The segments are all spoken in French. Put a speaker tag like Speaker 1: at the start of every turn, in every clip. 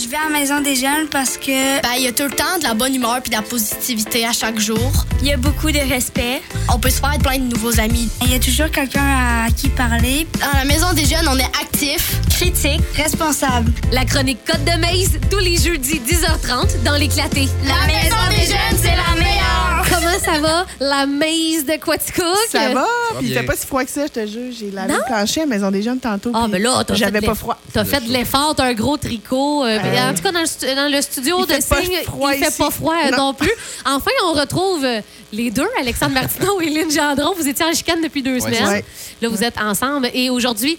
Speaker 1: Je vais à la maison des jeunes parce que
Speaker 2: Ben, il y a tout le temps de la bonne humeur puis de la positivité à chaque jour.
Speaker 1: il y a beaucoup de respect.
Speaker 2: On peut se faire plein de nouveaux amis.
Speaker 1: Il y a toujours quelqu'un à qui parler.
Speaker 2: Dans la maison des jeunes, on est actif.
Speaker 1: Critique, responsable.
Speaker 3: La chronique Côte de Maze, tous les jeudis 10h30 dans l'éclaté.
Speaker 2: La maison des jeunes, c'est la meilleure!
Speaker 3: Comment ça va, la maze de Quaticook?
Speaker 4: Ça va? Puis il fait pas si froid que ça, je te jure. J'ai lavé le plancher à la Maison des Jeunes tantôt.
Speaker 3: Ah,
Speaker 4: puis
Speaker 3: ben là, t'as fait
Speaker 4: J'avais
Speaker 3: de
Speaker 4: pas froid.
Speaker 3: T'as fait de l'effort, t'as un gros tricot. euh,
Speaker 4: Euh,
Speaker 3: en tout cas, dans le, dans le studio
Speaker 4: il
Speaker 3: de Signe, il fait
Speaker 4: ici.
Speaker 3: pas froid euh, non.
Speaker 4: Non.
Speaker 3: plus. Enfin, on retrouve les deux, Alexandre Martineau et Lynn Gendron. Vous étiez en chicane depuis deux
Speaker 5: Ouais,
Speaker 3: semaines. Là, vous êtes ensemble. Et aujourd'hui,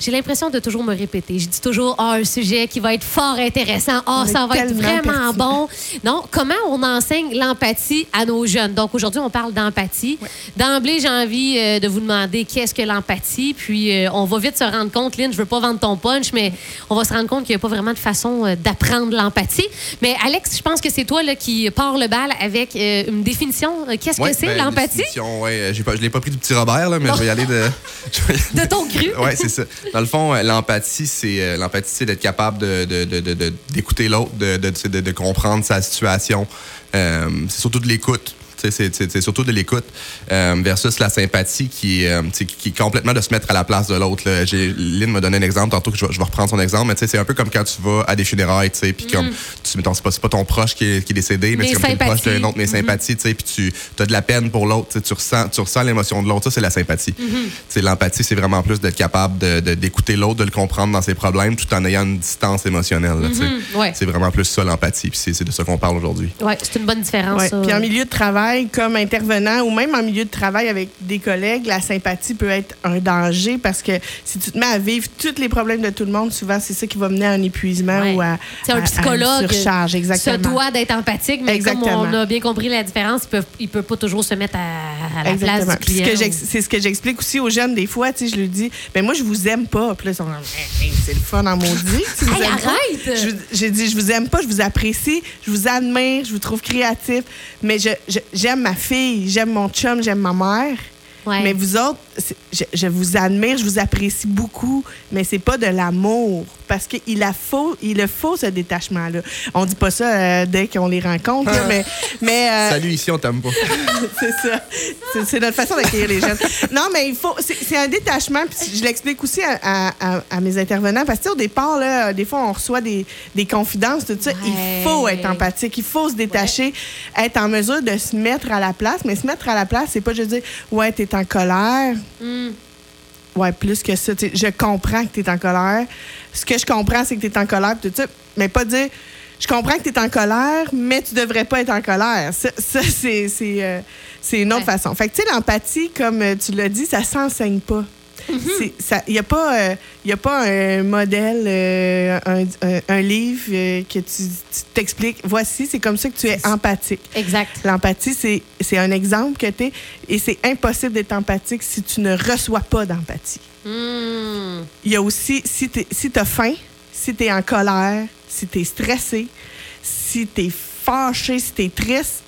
Speaker 3: j'ai l'impression de toujours me répéter. Je dis toujours, ah, un sujet qui va être fort intéressant. Ah,
Speaker 4: est
Speaker 3: ça va être vraiment
Speaker 4: pertinent.
Speaker 3: bon. Non, comment on enseigne l'empathie à nos jeunes? Donc, aujourd'hui, on parle d'empathie. D'emblée, j'ai envie euh, de vous demander qu'est-ce que l'empathie? Puis, euh, on va vite se rendre compte, Lynn, je veux pas vendre ton punch, mais on va se rendre compte qu'il n'y a pas vraiment de façon euh, d'apprendre l'empathie. Mais Alex, je pense que c'est toi là, qui part le bal avec euh, une définition. Qu'est-ce
Speaker 5: Ouais,
Speaker 3: que c'est,
Speaker 5: ben,
Speaker 3: l'empathie?
Speaker 5: définition, Ouais, j'ai pas, je l'ai pas pris du petit Robert, là, mais je vais y aller de. je vais y aller
Speaker 3: De ton cru.
Speaker 5: Ouais, c'est ça. Dans le fond, euh, l'empathie, c'est euh, l'empathie, c'est d'être capable d'écouter l'autre, de, de, de- de comprendre sa situation. Euh, c'est surtout de l'écoute. Tu C'est, surtout de l'écoute euh, versus la sympathie qui est, euh, tu qui est complètement de se mettre à la place de l'autre. Lynn m'a donné un exemple tantôt que je vais, je vais reprendre son exemple, mais tu sais, c'est un peu comme quand tu vas à des funérailles, tu sais, puis comme tu mettons, c'est pas, c'est pas ton proche qui est, qui est décédé, mais
Speaker 3: Mm.
Speaker 5: C'est comme t'es proche d'un autre, mais
Speaker 3: Mhm.
Speaker 5: sympathie, tu sais, puis tu as de la peine pour l'autre, tu tu ressens, tu ressens l'émotion de l'autre, ça c'est la sympathie. Tu sais, L'empathie, c'est vraiment plus d'être capable de- de- d'écouter l'autre, de le comprendre dans ses problèmes, tout en ayant une distance émotionnelle. tu.
Speaker 3: Mhm, ouais.
Speaker 5: C'est vraiment plus ça l'empathie, puis c'est c'est de ça qu'on parle aujourd'hui.
Speaker 3: Oui, c'est une bonne différence.
Speaker 4: Puis en milieu de travail, comme intervenant ou même en milieu de travail avec des collègues, la sympathie peut être un danger parce que si tu te mets à vivre tous les problèmes de tout le monde, souvent c'est ça qui va mener à un épuisement
Speaker 3: Ouais.
Speaker 4: ou à, à-
Speaker 3: un
Speaker 4: à
Speaker 3: psychologue.
Speaker 4: une surcharge.
Speaker 3: se
Speaker 4: Exactement.
Speaker 3: doit d'être empathique, mais
Speaker 4: Exactement.
Speaker 3: comme on a bien compris la différence, il peut, il peut pas toujours se mettre à, à la
Speaker 4: Exactement.
Speaker 3: place du client.
Speaker 4: C'est ce que j'explique aussi aux jeunes des fois. Tu sais, je leur dis, ben moi, je vous aime pas. Puis là, ils sont Hey, hey, c'est le fun en maudit.
Speaker 3: Hey, arrête!
Speaker 4: J'ai dit, je vous aime pas, je vous apprécie, je vous admire, je vous trouve créatif. Mais je- je- j'aime ma fille, j'aime mon chum, j'aime ma mère.
Speaker 3: Ouais.
Speaker 4: Mais vous autres, je, je vous admire, je vous apprécie beaucoup, mais c'est pas de l'amour. Parce qu'il a faut, il a faut ce détachement-là. On dit pas ça euh, dès qu'on les rencontre, là, mais, mais euh,
Speaker 5: Salut, ici, on t'aime pas.
Speaker 4: c'est ça. C'est- C'est notre façon d'accueillir les jeunes. Non, mais il faut. C'est c'est un détachement. Puis je l'explique aussi à, à- à- à mes intervenants. Parce que au départ, là, des fois, on reçoit des, des confidences, tout ça.
Speaker 3: Ouais.
Speaker 4: Il faut être empathique. Il faut se détacher, être en mesure de se mettre à la place. Mais se mettre à la place, c'est pas juste dire Ouais, t'es en colère.
Speaker 3: Mm.
Speaker 4: Ouais, plus que ça. Je comprends que tu es en colère. Ce que je comprends, c'est que tu es en colère, pis tout. Mais pas dire, je comprends que tu es en colère, mais tu devrais pas être en colère. Ça, ça, c'est euh, une autre
Speaker 3: Ouais.
Speaker 4: façon. Fait que, tu sais, l'empathie, comme euh, tu l'as dit, ça s'enseigne pas. Il n'y a, pas, euh, y a pas un modèle, euh, un, un- un livre euh, que tu t'expliques. Voici, c'est comme ça que tu es empathique.
Speaker 3: Exact.
Speaker 4: L'empathie, c'est un exemple que tu es. Et c'est impossible d'être empathique si tu ne reçois pas d'empathie.
Speaker 3: Mm.
Speaker 4: Il y a aussi, si tu si as faim, si tu es en colère, si tu es stressé, si tu es fâché, si tu es triste,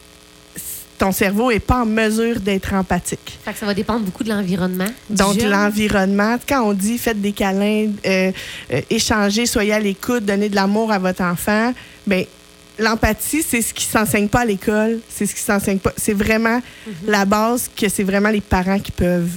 Speaker 4: ton cerveau n'est pas en mesure d'être empathique.
Speaker 3: Fait que ça va dépendre beaucoup de l'environnement.
Speaker 4: Donc,
Speaker 3: jeune.
Speaker 4: l'environnement, quand on dit faites des câlins, euh, euh, échangez, soyez à l'écoute, donnez de l'amour à votre enfant, ben l'empathie, c'est ce qui s'enseigne pas à l'école, c'est ce qui s'enseigne pas. C'est vraiment
Speaker 3: Mhm.
Speaker 4: la base que c'est vraiment les parents qui peuvent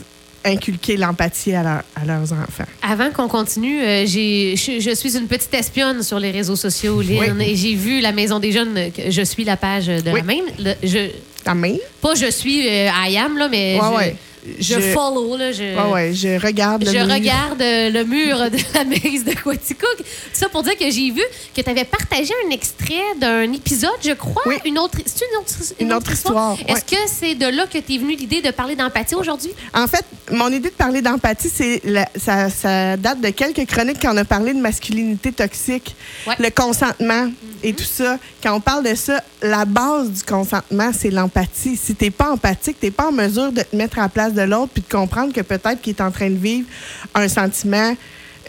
Speaker 4: inculquer l'empathie à, leur- à leurs enfants.
Speaker 3: Avant qu'on continue, euh, j'ai- je, je suis une petite espionne sur les réseaux sociaux, Lynn, et j'ai vu la Maison des Jeunes, je suis la page de
Speaker 4: Oui.
Speaker 3: la même. Le- je,
Speaker 4: Ta main?
Speaker 3: pas je suis euh, I am, là, mais
Speaker 4: Ouais,
Speaker 3: je,
Speaker 4: ouais.
Speaker 3: Je
Speaker 4: Je-
Speaker 3: follow. Là, je,
Speaker 4: ouais, je regarde. le
Speaker 3: Je
Speaker 4: mur.
Speaker 3: regarde euh, le mur de la maison de Quaticook. Ça pour dire que j'ai vu que tu avais partagé un extrait d'un épisode, je crois.
Speaker 4: Oui.
Speaker 3: Une autre, c'est une autre,
Speaker 4: Une autre histoire,
Speaker 3: Est-ce que c'est de là que t'es venue l'idée de parler d'empathie aujourd'hui?
Speaker 4: En fait, mon idée de parler d'empathie, c'est ça, ça date de quelques chroniques quand on a parlé de masculinité toxique,
Speaker 3: Ouais.
Speaker 4: le consentement et tout ça. Quand on parle de ça, la base du consentement, c'est l'empathie. Si t'es pas empathique, t'es pas en mesure de te mettre à la place de l'autre puis de comprendre que peut-être qu'il est en train de vivre un sentiment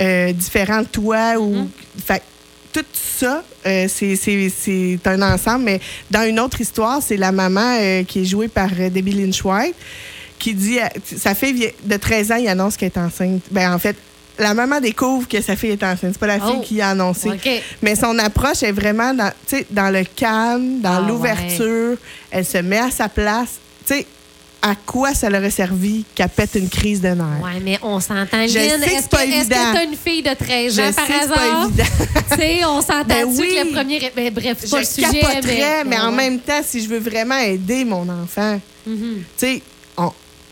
Speaker 4: euh, différent de toi ou fait tout ça, euh, c'est- c'est c'est un ensemble. Mais dans une autre histoire, c'est la maman euh, qui est jouée par euh, Debbie Lynch White qui dit, à- sa fille de 13 ans, il annonce qu'elle est enceinte. Ben, en fait, la maman découvre que sa fille est enceinte. C'est pas la fille
Speaker 3: Oh.
Speaker 4: qui a annoncé. Mais son approche est vraiment dans, dans le calme, dans
Speaker 3: Ah,
Speaker 4: l'ouverture. Elle se met à sa place. À quoi ça leur a servi qu'elle pète une crise de nerfs?
Speaker 3: Ouais, mais on s'entend, Lynn. Est-ce
Speaker 4: c'est pas
Speaker 3: que
Speaker 4: évident.
Speaker 3: que t'as une fille de 13
Speaker 4: Je
Speaker 3: ans
Speaker 4: sais
Speaker 3: par
Speaker 4: que c'est pas
Speaker 3: hasard?
Speaker 4: évident.
Speaker 3: Tu sais, on s'entend
Speaker 4: Ben oui.
Speaker 3: que le premier. Ben, bref, c'est pas le sujet.
Speaker 4: mais, en même temps, si je veux vraiment aider mon enfant,
Speaker 3: Mhm.
Speaker 4: tu sais,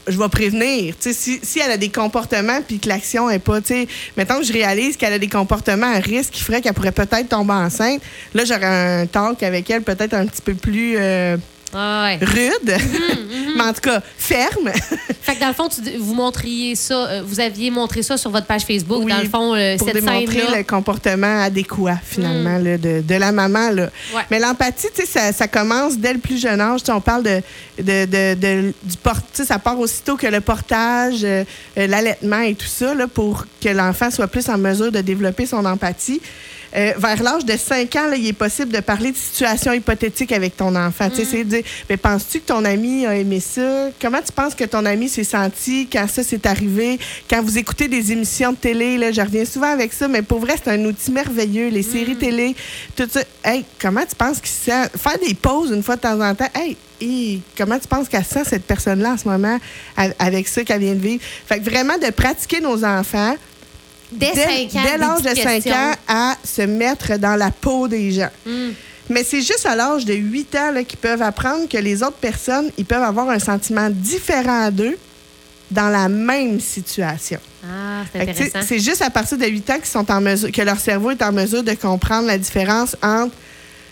Speaker 4: je vais prévenir. Tu sais, si, si elle a des comportements puis que l'action est pas, tu sais, mettons que je réalise qu'elle a des comportements à risque qui ferait qu'elle pourrait peut-être tomber enceinte, là, j'aurais un talk avec elle peut-être un petit peu plus euh,
Speaker 3: ouais.
Speaker 4: rude,
Speaker 3: Mhm,
Speaker 4: mais en tout cas, ferme.
Speaker 3: Fait que dans le fond, tu, vous montriez ça, euh, vous aviez montré ça sur votre page Facebook.
Speaker 4: Oui,
Speaker 3: dans le fond, euh,
Speaker 4: pour
Speaker 3: cette
Speaker 4: démontrer
Speaker 3: scène-là.
Speaker 4: le comportement adéquat, finalement, là, de, de la maman. Là.
Speaker 3: Ouais.
Speaker 4: Mais l'empathie, tu sais, ça, ça commence dès le plus jeune âge. Tu sais, on parle de, de, de- de- du port, ça part aussitôt que le portage, euh, euh, l'allaitement et tout ça, là, pour que l'enfant soit plus en mesure de développer son empathie. Euh, vers l'âge de 5 ans, là, il est possible de parler de situations hypothétiques avec ton enfant. Tu sais, de dire, mais penses-tu que ton ami a aimé ça? Comment tu penses que ton ami s'est senti quand ça s'est arrivé? Quand vous écoutez des émissions de télé, là, je reviens souvent avec ça, mais pour vrai, c'est un outil merveilleux. Les séries télé, tout ça. Hey, comment tu penses qu'il se sent? Faire des pauses une fois de temps en temps. Hey, hi, comment tu penses qu'elle sent cette personne-là en ce moment avec ça qu'elle vient de vivre? Fait que vraiment de pratiquer nos enfants
Speaker 3: Dès,
Speaker 4: dès,
Speaker 3: 5 ans.
Speaker 4: dès
Speaker 3: des
Speaker 4: l'âge de
Speaker 3: petites
Speaker 4: 5
Speaker 3: questions.
Speaker 4: ans à se mettre dans la peau des gens.
Speaker 3: Mm.
Speaker 4: Mais c'est juste à l'âge de 8 ans qu'ils peuvent apprendre que les autres personnes, ils peuvent avoir un sentiment différent d'eux dans la même situation.
Speaker 3: Ah, c'est.
Speaker 4: C'est juste à partir de 8 ans qu'ils sont en mesure, que leur cerveau est en mesure de comprendre la différence entre,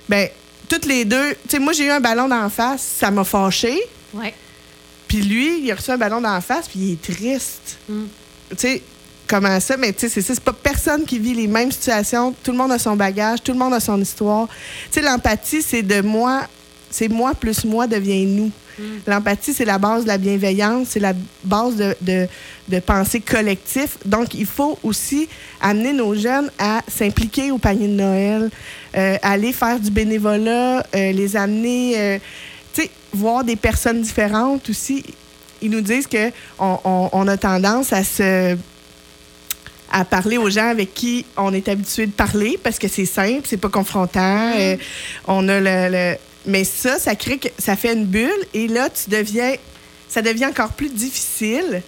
Speaker 4: ben, toutes les deux. Tu sais, moi, j'ai eu un ballon d'en face, ça m'a fâché.
Speaker 3: Ouais.
Speaker 4: Puis lui, il a reçu un ballon d'en face, puis il est triste.
Speaker 3: Mm.
Speaker 4: Tu sais, comment ça? Mais tu sais, c'est pas personne qui vit les mêmes situations. Tout le monde a son bagage, tout le monde a son histoire. Tu sais, l'empathie, c'est de moi, c'est moi plus moi devient nous. L'empathie, c'est la base de la bienveillance, c'est la base de, de, de pensée collective. Donc, il faut aussi amener nos jeunes à s'impliquer au panier de Noël, euh, aller faire du bénévolat, euh, les amener, euh, tu sais, voir des personnes différentes aussi. Ils nous disent que on, on- on a tendance à se à parler aux gens avec qui on est habitué de parler parce que c'est simple, c'est pas confrontant. euh, on a le, le- mais ça, ça crée que ça fait une bulle et là tu deviens ça devient encore plus difficile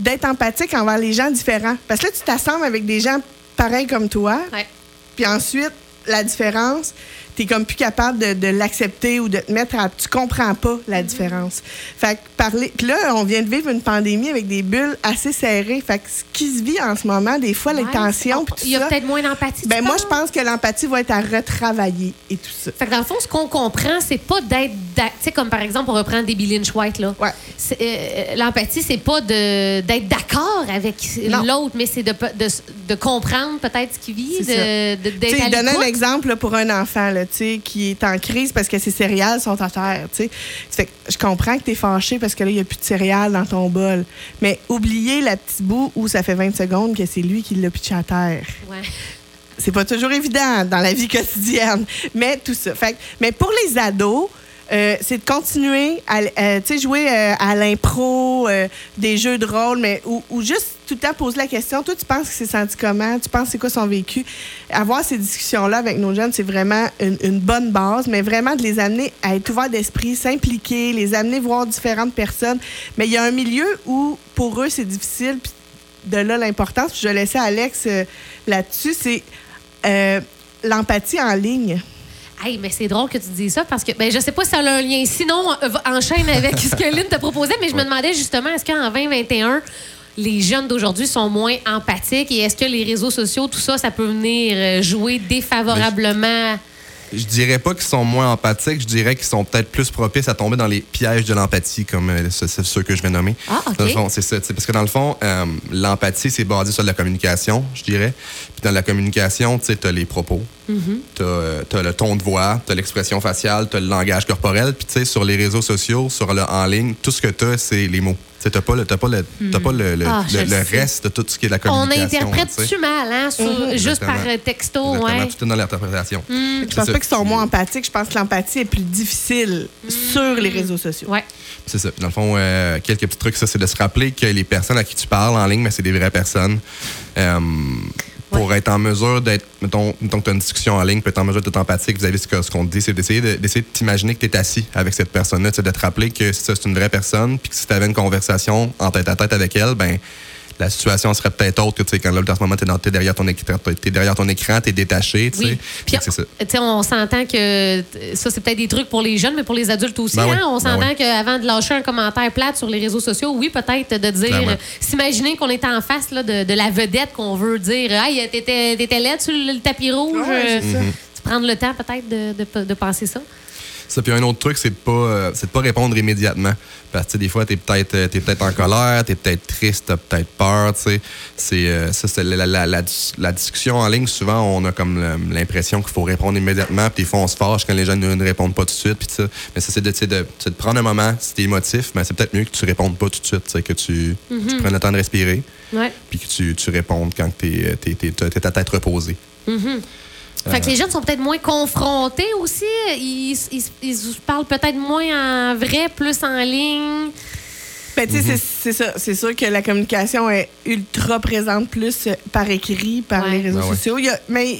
Speaker 4: d'être empathique envers les gens différents parce que là tu t'assembles avec des gens pareils comme toi. Puis ensuite, la différence, tu comme plus capable de, de l'accepter ou de te mettre à. Tu comprends pas la différence. Fait que parler. Puis là, on vient de vivre une pandémie avec des bulles assez serrées. Fait que ce qui se vit en ce moment, des fois, les
Speaker 3: Ouais,
Speaker 4: tensions, puis tout
Speaker 3: Il y a peut-être moins d'empathie.
Speaker 4: Ben moi, je pense que l'empathie va être à retravailler et tout ça.
Speaker 3: Fait que dans le fond, ce qu'on comprend, c'est pas d'être. Tu sais, comme par exemple, on reprend Debbie Lynch White, là.
Speaker 4: Ouais.
Speaker 3: Euh, L'empathie, c'est pas de- d'être d'accord avec l'autre, mais c'est de, de, de comprendre peut-être ce qu'il vit, de, de, d'être à
Speaker 4: donner un exemple là, pour un enfant là, sais, qui est en crise parce que ses céréales sont à terre. tu sais. Fait que je comprends que tu es fâché parce que là, il n'y a plus de céréales dans ton bol. Mais oubliez la petite bout où ça fait 20 secondes que c'est lui qui l'a pitché à terre.
Speaker 3: Ouais.
Speaker 4: C'est pas toujours évident dans la vie quotidienne, mais tout ça. Fait mais pour les ados, euh, c'est de continuer à euh, jouer euh, à l'impro, euh, des jeux de rôle, mais ou, ou juste tout le temps poser la question. Toi, tu penses que c'est senti comment? Tu penses c'est quoi son vécu? Avoir ces discussions-là avec nos jeunes, c'est vraiment une, une bonne base, mais vraiment de les amener à être ouverts d'esprit, s'impliquer, les amener voir différentes personnes. Mais il y a un milieu où, pour eux, c'est difficile. puis de là l'importance. Puis je vais laisser Alex euh, là-dessus. C'est euh, l'empathie en ligne.
Speaker 3: Hey, mais c'est drôle que tu dis ça parce que ben, je sais pas si ça a un lien. Sinon, euh, va- enchaîne avec ce que Lynn te proposait, mais je me demandais justement, est-ce qu'en 2021, les jeunes d'aujourd'hui sont moins empathiques et est-ce que les réseaux sociaux, tout ça, ça peut venir euh, jouer défavorablement?
Speaker 5: Je dirais pas qu'ils sont moins empathiques, je dirais qu'ils sont peut-être plus propices à tomber dans les pièges de l'empathie, comme euh, ce- ce- ceux que je vais nommer.
Speaker 3: Ah, OK.
Speaker 5: C'est ça. Parce que dans le fond, euh, l'empathie, c'est basé sur de la communication, je dirais. Puis dans la communication, tu sais, as les propos, t'as euh, t'as le ton de voix, t'as l'expression faciale, t'as le langage corporel. Puis, tu sais, sur les réseaux sociaux, sur le en ligne, tout ce que t'as, c'est les mots. Tu t'as pas, le, t'as pas, le, t'as pas le, le,
Speaker 3: Ah,
Speaker 5: le-
Speaker 3: je
Speaker 5: reste de tout ce qui est la
Speaker 3: On
Speaker 5: communication.
Speaker 3: interprète-tu
Speaker 5: tu sais.
Speaker 3: mal, hein, sur- juste par euh, texto,
Speaker 5: Exactement,
Speaker 3: ouais.
Speaker 5: tout est dans l'interprétation.
Speaker 4: Je
Speaker 5: C'est
Speaker 4: pense
Speaker 5: ça.
Speaker 4: pas qu'ils sont moins empathiques. Je pense que l'empathie est plus difficile sur les réseaux sociaux.
Speaker 3: Ouais.
Speaker 5: C'est ça. Dans le fond, euh, quelques petits trucs, ça, c'est de se rappeler que les personnes à qui tu parles en ligne, mais c'est des vraies personnes. Euh, pour être en mesure d'être, mettons, mettons que tu as une discussion en ligne, pour être en mesure d'être empathique vis-à-vis de ce qu'on te dit, c'est d'essayer de, d'essayer de t'imaginer que tu es assis avec cette personne-là, de te rappeler que ça, c'est une vraie personne, puis que si tu avais une conversation en tête à tête avec elle, ben la situation serait peut-être autre que tu sais, quand là, en ce moment, tu es, derrière ton écran, t'es derrière ton écran, tu es détaché. tu sais.
Speaker 3: Oui.
Speaker 5: C'est ça.
Speaker 3: tu sais, on s'entend que ça, c'est peut-être des trucs pour les jeunes, mais pour les adultes aussi.
Speaker 5: Ben oui,
Speaker 3: hein, on
Speaker 5: ben
Speaker 3: s'entend
Speaker 5: oui.
Speaker 3: qu'avant de lâcher un commentaire plate sur les réseaux sociaux, oui, peut-être de dire, s'imaginer qu'on est en face là, de, de la vedette qu'on veut dire, hey, t'étais, laide sur le tapis rouge.
Speaker 4: Ouais,
Speaker 3: euh,
Speaker 4: c'est ça.
Speaker 3: tu prendre le temps peut-être de, de, de penser ça.
Speaker 5: Ça, puis un autre truc, c'est de pas, euh, c'est de pas répondre immédiatement. Parce que des fois, t'es peut-être, euh, t'es peut-être en colère, t'es peut-être triste, t'as peut-être peur. C'est, euh, ça, c'est la, la, la, la dis- la discussion en ligne. Souvent, on a comme l'impression qu'il faut répondre immédiatement. Puis des fois, on se fâche quand les gens ne, ne répondent pas tout de suite. Puis. Mais ça, c'est de, de, prendre un moment. Si t'es émotif, mais c'est peut-être mieux que tu répondes pas tout de suite. tu Que tu, tu prennes le temps de respirer. Puis que tu, tu répondes quand t'es, t'es, t'es, ta tête reposée.
Speaker 3: Fait que les jeunes sont peut-être moins confrontés aussi. Ils, ils, ils parlent peut-être moins en vrai, plus en ligne.
Speaker 4: Ben, tu sais, c'est- c'est ça. C'est sûr que la communication est ultra présente plus euh, par écrit, par
Speaker 3: Ouais.
Speaker 4: les réseaux
Speaker 5: ouais.
Speaker 4: sociaux. Il y a- mais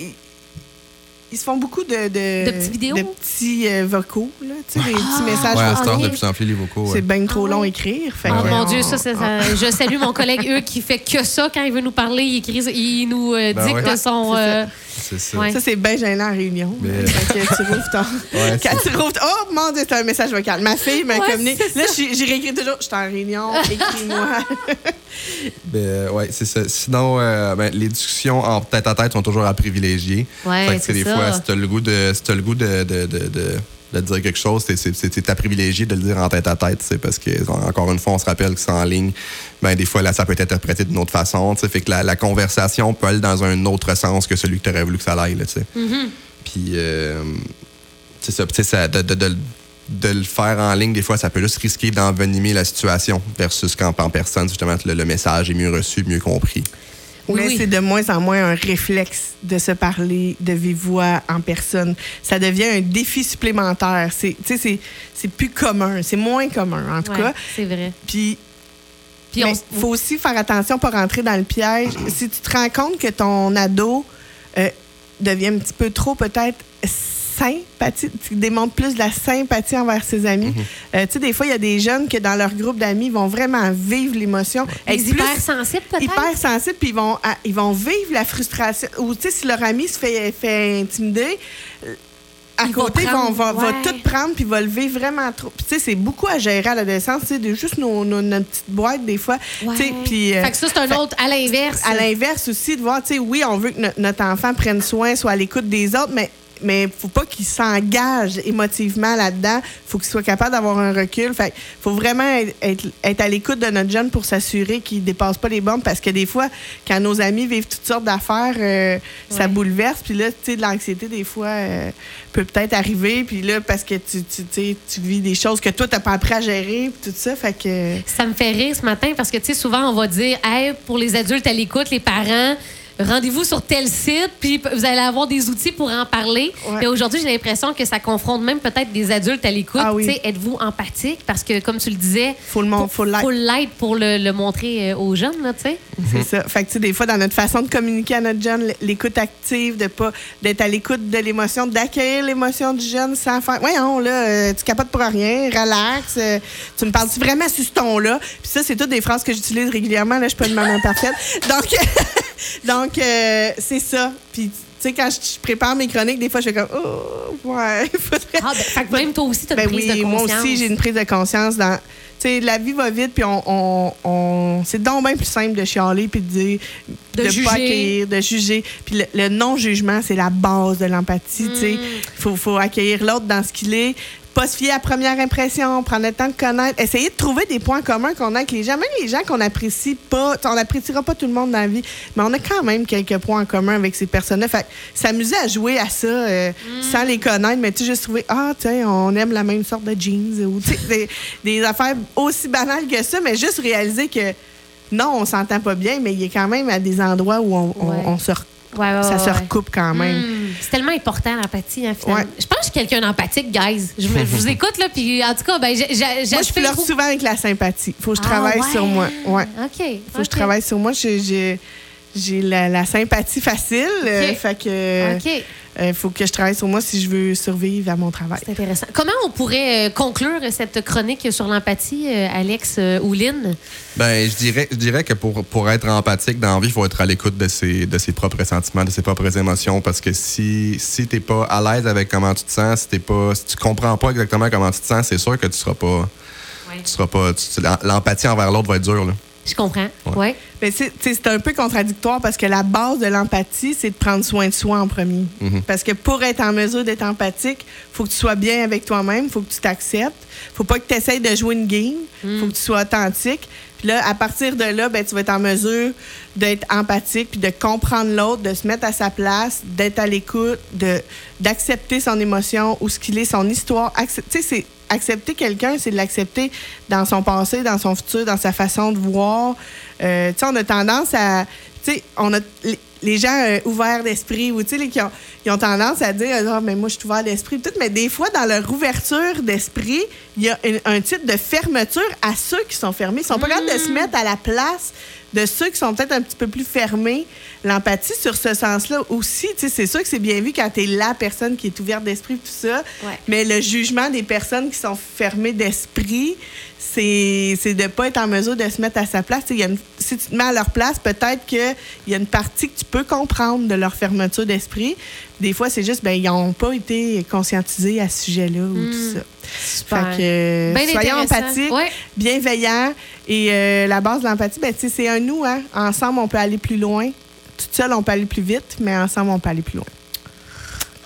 Speaker 4: ils se font beaucoup de, de,
Speaker 3: De petites vidéos?
Speaker 4: de petits euh, vocaux, là, tu sais, des petits messages
Speaker 5: Ouais, à
Speaker 3: ah,
Speaker 5: cette heure,
Speaker 3: oui.
Speaker 5: de plus en plus, les vocaux. ouais.
Speaker 4: C'est bien trop
Speaker 3: Ah
Speaker 4: long à écrire. Fait
Speaker 3: Oh mon
Speaker 4: on-
Speaker 3: Dieu, ça, c'est ça. Je salue mon collègue, eux, qui fait que ça quand il veut nous parler. Il, écrit, il nous euh,
Speaker 5: Ben
Speaker 3: dicte
Speaker 5: ouais.
Speaker 3: son.
Speaker 4: C'est ça.
Speaker 5: C'est ça.
Speaker 3: Ouais.
Speaker 4: Ça, c'est bien gênant en réunion.
Speaker 5: Mais-
Speaker 4: Fait que tu rouvres ton...
Speaker 5: Ouais,
Speaker 4: Quand tu rouvres... Oh, mon Dieu, c'est un message vocal. Ma fille m'a
Speaker 3: Ouais,
Speaker 4: communiqué. Là, j'ai réécrit toujours. Je suis en réunion, écris-moi.
Speaker 5: Ben, ouais, c'est ça. Sinon, euh, ben, les discussions en tête à tête sont toujours à privilégier.
Speaker 3: Ouais,
Speaker 5: Fait que, tu des
Speaker 3: ça.
Speaker 5: fois, si t'as le goût de, si le goût de, de, de, de, de dire quelque chose, c'est- c'est c'est- c'est à privilégier de le dire en tête à tête, sais, parce que, encore une fois, on se rappelle que c'est en ligne. Ben, des fois, là, ça peut être interprété d'une autre façon, tu fait que la, la conversation peut aller dans un autre sens que celui que tu aurais voulu que ça aille, tu sais.
Speaker 3: Mm-hmm.
Speaker 5: Puis, euh, c'est ça, tu sais, de, de, de le faire en ligne, des fois, ça peut juste risquer d'envenimer la situation versus quand en personne, justement, le, le message est mieux reçu, mieux compris.
Speaker 3: Oui,
Speaker 4: Mais
Speaker 3: oui.
Speaker 4: c'est de moins en moins un réflexe de se parler de vive voix en personne. Ça devient un défi supplémentaire. C'est, tu sais, c'est, c'est plus commun. C'est moins commun, en tout
Speaker 3: ouais,
Speaker 4: cas.
Speaker 3: c'est vrai.
Speaker 4: Puis,
Speaker 3: Puis
Speaker 4: mais
Speaker 3: on
Speaker 4: faut aussi faire attention pour rentrer dans le piège. Si tu te rends compte que ton ado euh, devient un petit peu trop peut-être sympathique, tu démontres plus de la sympathie envers ses amis. Euh, tu sais, des fois, il y a des jeunes que dans leur groupe d'amis vont vraiment vivre l'émotion.
Speaker 3: Les
Speaker 4: Être plus-
Speaker 3: hypersensibles, peut-être?
Speaker 4: hyper sensibles, puis ils vont, à- ils vont vivre la frustration. Ou, tu sais, si leur ami se fait, fait intimider, euh, à
Speaker 3: Il va
Speaker 4: côté, ils
Speaker 3: prendre,
Speaker 4: vont, va, va
Speaker 3: ouais.
Speaker 4: tout prendre, puis va le vivre vraiment trop. Tu sais, c'est beaucoup à gérer à l'adolescence, tu sais, de juste nos, nos- notre petite boîte, des fois.
Speaker 3: Ouais.
Speaker 4: Tu sais, puis. euh,
Speaker 3: Fait que ça, c'est un autre à l'inverse.
Speaker 4: à l'inverse aussi, de voir, tu sais, oui, on veut que no- notre enfant prenne soin, soit à l'écoute des autres, mais mais faut pas qu'il s'engage émotivement là-dedans. faut qu'il soit capable d'avoir un recul. Fait faut vraiment être, à l'écoute de notre jeune pour s'assurer qu'il dépasse pas les bornes parce que des fois, quand nos amis vivent toutes sortes d'affaires, euh, ça bouleverse. Puis là, tu sais, de l'anxiété, des fois, euh, peut peut-être arriver. Puis là, parce que tu, tu, tu vis des choses que toi, t'as pas appris à gérer, puis tout ça. Fait que...
Speaker 3: Ça me fait rire ce matin parce que, tu sais, souvent, on va dire, hey, pour les adultes à l'écoute, les parents, rendez-vous sur tel site, puis vous allez avoir des outils pour en parler.
Speaker 4: Ouais.
Speaker 3: Mais aujourd'hui, j'ai l'impression que ça confronte même peut-être des adultes à l'écoute.
Speaker 4: Ah oui.
Speaker 3: Êtes-vous empathique? Parce que, comme tu le disais,
Speaker 4: Faut le mon- faut l'être
Speaker 3: pour le, le montrer euh, aux jeunes, là, tu sais.
Speaker 4: C'est ça. Fait que, tu sais, des fois, dans notre façon de communiquer à notre jeune, l'écoute active, de pas d'être à l'écoute de l'émotion, d'accueillir l'émotion du jeune sans faire Voyons, là, euh, tu capotes pour rien, relax, euh, tu me parles-tu vraiment sur ce ton-là? Puis ça, c'est toutes des phrases que j'utilise régulièrement. Là, je suis pas une maman parfaite. Donc, donc euh, c'est ça. Puis, tu sais, quand je prépare mes chroniques, des fois, je fais comme Oh, ouais, faudrait.
Speaker 3: Ah, ben, fait que même toi aussi, tu as une
Speaker 4: Ben
Speaker 3: prise
Speaker 4: oui,
Speaker 3: de
Speaker 4: moi
Speaker 3: conscience.
Speaker 4: aussi, j'ai une prise de conscience dans. Tu sais, la vie va vite, puis on. on, on- c'est donc bien plus simple de chialer, puis de dire.
Speaker 3: De
Speaker 4: de
Speaker 3: juger.
Speaker 4: pas accueillir, de juger. Puis le, le non-jugement, c'est la base de l'empathie. tu sais.
Speaker 3: Mm.
Speaker 4: Il faut, faut accueillir l'autre dans ce qu'il est. Pas se fier à la première impression, prendre le temps de connaître, essayer de trouver des points communs qu'on a avec les gens, même les gens qu'on apprécie pas. On n'appréciera pas tout le monde dans la vie, mais on a quand même quelques points en commun avec ces personnes-là. Fait que s'amuser à jouer à ça euh, sans les connaître, mais tu sais, juste trouver, ah, tiens, on aime la même sorte de jeans ou des, des affaires aussi banales que ça, mais juste réaliser que non, on s'entend pas bien, mais il y a quand même à des endroits où on, on-
Speaker 3: Ouais.
Speaker 4: on se re-
Speaker 3: Ouais, ouais,
Speaker 4: ça se recoupe quand même.
Speaker 3: Hmm, C'est tellement important l'empathie, hein, finalement. Je pense suis quelqu'un d'empathique, guys. Je, me- je vous écoute, là, puis en tout cas, ben,
Speaker 4: Moi, je flirte
Speaker 3: beaucoup-
Speaker 4: souvent avec la sympathie. Faut que je
Speaker 3: Ah,
Speaker 4: travaille
Speaker 3: ouais.
Speaker 4: sur moi. Ouais.
Speaker 3: OK.
Speaker 4: Faut que je travaille sur moi. J'ai- la, la sympathie facile. euh, fait que
Speaker 3: OK.
Speaker 4: Euh, faut que je travaille sur moi si je veux survivre à mon travail.
Speaker 3: C'est intéressant. Comment on pourrait euh, conclure cette chronique sur l'empathie, euh, Alex ou Lynn?
Speaker 5: Ben, je dirais, je dirais que pour, pour être empathique dans la vie, il faut être à l'écoute de ses, de ses propres sentiments, de ses propres émotions. Parce que si, si t'es pas à l'aise avec comment tu te sens, si t'es pas, si tu comprends pas exactement comment tu te sens, c'est sûr que tu seras pas, tu seras pas, tu- l'empathie envers l'autre va être dure, là.
Speaker 3: Je comprends.
Speaker 5: Ouais.
Speaker 4: C'est un peu contradictoire parce que la base de l'empathie, c'est de prendre soin de soi en premier.
Speaker 5: Mhm.
Speaker 4: Parce que pour être en mesure d'être empathique, faut que tu sois bien avec toi-même, faut que tu t'acceptes. Faut pas que tu essayes de jouer une game, faut que tu sois authentique. Puis là, à partir de là, ben, tu vas être en mesure d'être empathique, puis de comprendre l'autre, de se mettre à sa place, d'être à l'écoute, de d'accepter son émotion ou ce qu'il est, son histoire. Tu sais, c'est accepter quelqu'un, c'est de l'accepter dans son passé, dans son futur, dans sa façon de voir. Euh, tu sais, on a tendance à, tu sais, on a les, les gens euh, ouverts d'esprit ou tu sais, qui ont, ils ont tendance à dire, ah, mais moi je suis ouvert d'esprit, tout, mais des fois dans leur ouverture d'esprit, il y a une- un type de fermeture à ceux qui sont fermés. Ils sont pas capables de se mettre à la place de ceux qui sont peut-être un petit peu plus fermés. L'empathie, sur ce sens-là aussi, tu sais, c'est sûr que c'est bien vu quand tu es la personne qui est ouverte d'esprit, tout ça.
Speaker 3: Ouais.
Speaker 4: Mais le jugement des personnes qui sont fermées d'esprit, c'est de ne pas être en mesure de se mettre à sa place. Y a une- si tu te mets à leur place, peut-être qu'il y a une partie que tu peux comprendre de leur fermeture d'esprit. Des fois, c'est juste, ben, ils n'ont pas été conscientisés à ce sujet-là ou tout ça.
Speaker 3: Super.
Speaker 4: Fait que,
Speaker 3: Bien
Speaker 4: soyons
Speaker 3: intéressant.
Speaker 4: empathiques,
Speaker 3: Ouais.
Speaker 4: bienveillants. Et euh, la base de l'empathie, ben, c'est un nous. Hein? Ensemble, on peut aller plus loin. Toute seule, on peut aller plus vite, mais ensemble, on peut aller plus loin.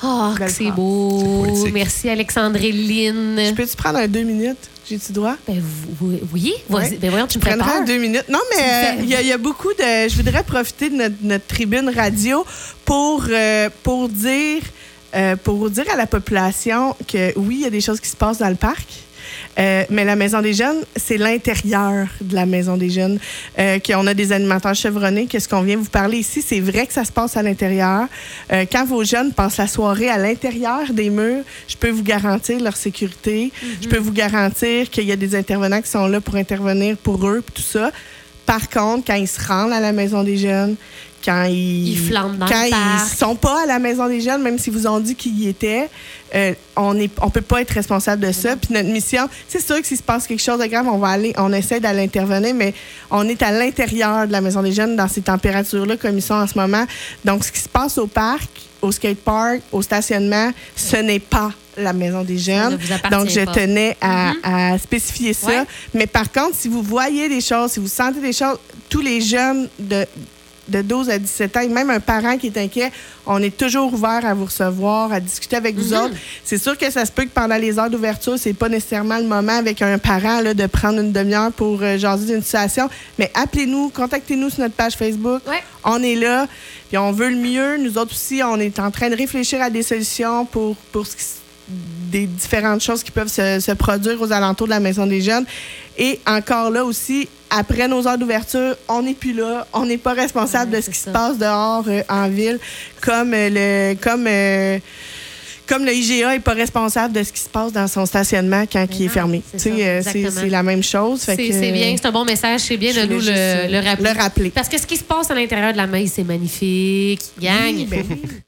Speaker 3: Oh, c'est beau. Merci, Alexandre Lynn.
Speaker 4: Je peux-tu prendre un deux minutes? J'ai-tu droit?
Speaker 3: Ben, vous- oui. Ben, voyons, tu me
Speaker 4: deux minutes. Non, mais euh, il y, a- il y a beaucoup de. Je voudrais profiter de notre, notre tribune radio pour, euh, pour dire. Euh, pour dire à la population que oui, il y a des choses qui se passent dans le parc. euh, mais la Maison des Jeunes, c'est l'intérieur de la Maison des Jeunes. Euh, qu'on a des animateurs chevronnés, qu'est-ce qu'on vient vous parler ici? C'est vrai que ça se passe à l'intérieur. Euh, quand vos jeunes passent la soirée à l'intérieur des murs, je peux vous garantir leur sécurité. Je peux vous garantir qu'il y a des intervenants qui sont là pour intervenir pour eux, puis tout ça. Par contre, quand ils se rendent à la Maison des Jeunes, quand ils,
Speaker 3: Ils dans
Speaker 4: quand
Speaker 3: le parc.
Speaker 4: ils sont pas à la Maison des Jeunes, même si vous ont dit qu'ils y étaient, euh, on est, on peut pas être responsable de ça. Puis notre mission, c'est sûr que s'il se passe quelque chose de grave, on va aller, on essaie d'aller intervenir, mais on est à l'intérieur de la Maison des Jeunes dans ces températures-là comme ils sont en ce moment. Donc, ce qui se passe au parc, au skatepark, au stationnement, ce n'est pas la Maison des Jeunes. Donc, je
Speaker 3: pas.
Speaker 4: tenais à, à spécifier ça.
Speaker 3: Ouais.
Speaker 4: Mais par contre, si vous voyez des choses, si vous sentez des choses, tous les jeunes de, de 12 à 17 ans, et même un parent qui est inquiet, on est toujours ouvert à vous recevoir, à discuter avec vous autres. C'est sûr que ça se peut que pendant les heures d'ouverture, c'est pas nécessairement le moment avec un parent là, de prendre une demi-heure pour euh, jaser d'une situation. Mais appelez-nous, contactez-nous sur notre page Facebook.
Speaker 3: Ouais.
Speaker 4: On est là, puis on veut le mieux. Nous autres aussi, on est en train de réfléchir à des solutions pour, pour ce qui s- des différentes choses qui peuvent se, se produire aux alentours de la Maison des Jeunes. Et encore là aussi, après nos heures d'ouverture, on n'est plus là. On n'est pas responsable
Speaker 3: Ouais,
Speaker 4: de ce qui
Speaker 3: ça.
Speaker 4: se passe dehors euh, en ville, comme euh, le comme euh, comme le IGA n'est pas responsable de ce qui se passe dans son stationnement quand il est fermé.
Speaker 3: c'est
Speaker 4: la même chose.
Speaker 3: C'est bien, c'est un bon message. C'est bien de nous le, le rappeler.
Speaker 4: le rappeler.
Speaker 3: Parce que ce qui se passe à l'intérieur de la main, c'est magnifique.
Speaker 4: Oui, ben.